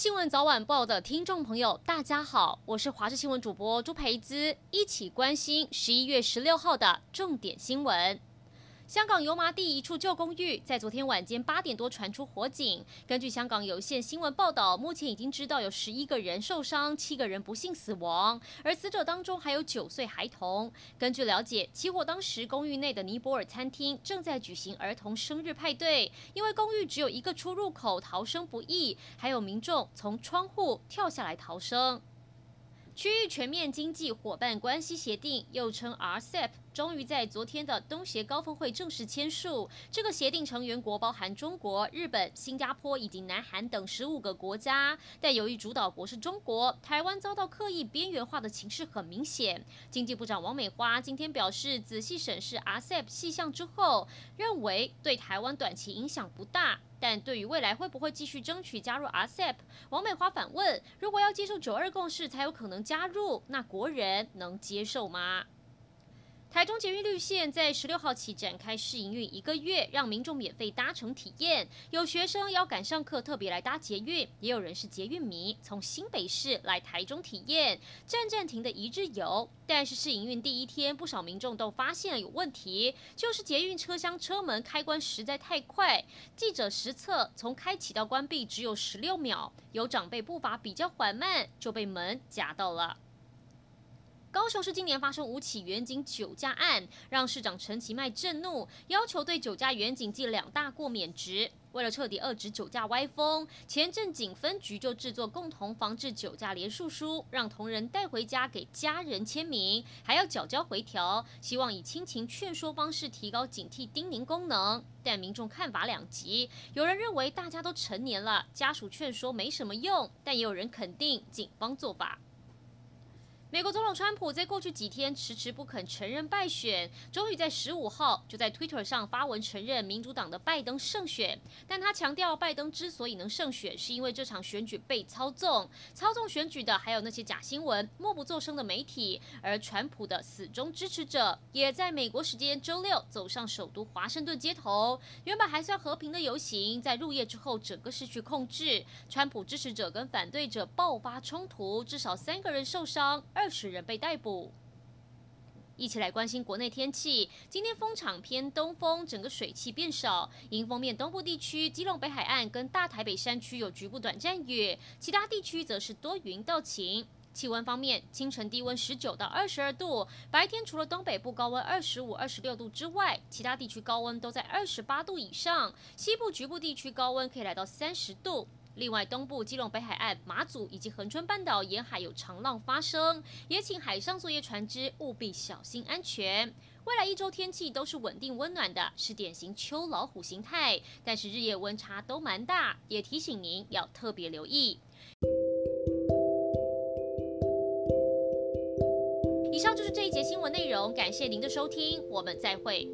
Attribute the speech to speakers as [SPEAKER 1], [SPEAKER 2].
[SPEAKER 1] 新闻早晚报的听众朋友，大家好，我是华视新闻主播朱培姿，一起关心十一月十六号的重点新闻。香港油麻地一处旧公寓在昨天晚间八点多传出火警。根据香港有线新闻报道，目前已经知道有十一个人受伤，七个人不幸死亡，而死者当中还有九岁孩童。根据了解，起火当时公寓内的尼泊尔餐厅正在举行儿童生日。派对，因为公寓只有一个出入口，逃生不易，还有民众从窗户跳下来逃生。区域全面经济伙伴关系协定，又称 RCEP，终于在昨天的东协高峰会正式签署。这个协定成员国包含中国、日本、新加坡以及南韩等十五个国家。但由于主导国是中国，台湾遭到刻意边缘化的情势很明显。经济部长王美花今天表示，仔细审视 RCEP 细项之后，认为对台湾短期影响不大。但对于未来会不会继续争取加入 RCEP，王美花反问：如果要接受九二共识才有可能加入，那国人能接受吗？台中捷运绿线在十六号起展开试营运一个月，让民众免费搭乘体验。有学生要赶上课，特别来搭捷运；也有人是捷运迷，从新北市来台中体验。站站停的一日游，但是试营运第一天，不少民众都发现了有问题，就是捷运车厢车门开关实在太快。记者实测，从开启到关闭只有十六秒，有长辈步伐比较缓慢，就被门夹到了。高雄市今年发生五起远景酒驾案，让市长陈其迈震怒，要求对酒驾远景记两大过免职。为了彻底遏制酒驾歪风，前镇警分局就制作共同防治酒驾连署书，让同仁带回家给家人签名，还要缴交回条，希望以亲情劝说方式提高警惕叮咛功能。但民众看法两极，有人认为大家都成年了，家属劝说没什么用，但也有人肯定警方做法。美国总统川普在过去几天迟迟不肯承认败选，终于在十五号就在 Twitter 上发文承认民主党的拜登胜选。但他强调，拜登之所以能胜选，是因为这场选举被操纵，操纵选举的还有那些假新闻、默不作声的媒体。而川普的死忠支持者也在美国时间周六走上首都华盛顿街头。原本还算和平的游行，在入夜之后整个失去控制，川普支持者跟反对者爆发冲突，至少三个人受伤。二十人被逮捕。一起来关心国内天气。今天风场偏东风，整个水汽变少。迎风面东部地区、基隆北海岸跟大台北山区有局部短暂雨，其他地区则是多云到晴。气温方面，清晨低温十九到二十二度，白天除了东北部高温二十五、二十六度之外，其他地区高温都在二十八度以上。西部局部地区高温可以来到三十度。另外，东部、基隆北海岸、马祖以及恒春半岛沿海有长浪发生，也请海上作业船只务必小心安全。未来一周天气都是稳定温暖的，是典型秋老虎形态，但是日夜温差都蛮大，也提醒您要特别留意。以上就是这一节新闻内容，感谢您的收听，我们再会。